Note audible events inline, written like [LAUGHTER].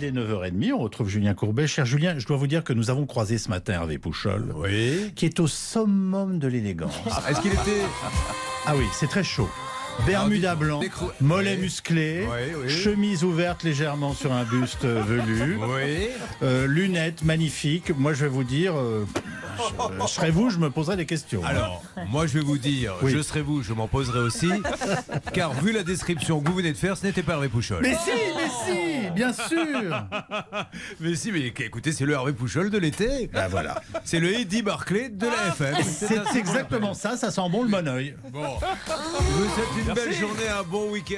Il est 9h30, on retrouve Julien Courbet. Cher Julien, je dois vous dire que nous avons croisé ce matin Hervé Pouchol, Oui. qui est au summum de l'élégance. Est-ce qu'il était. Ah oui, c'est très chaud. Bermuda blanc, mollet Oui. musclé, Oui, oui. chemise ouverte légèrement sur un buste euh, velu, Oui. euh, lunettes magnifiques. Moi, je vais vous dire, euh, je, je serais vous, je me poserais des questions. Alors, moi je vais vous dire, Oui. je serai vous, je m'en poserai aussi. [LAUGHS] car vu la description que vous venez de faire, ce n'était pas Hervé Pouchol. Mais si, mais si, bien sûr. [LAUGHS] Mais si, mais écoutez, c'est le Hervé Pouchol de l'été. Ben voilà. C'est le Eddie Barclay de la FM. C'est exactement ça, ça sent bon le monoeil. Bon. Je vous souhaite une belle journée, un bon week-end.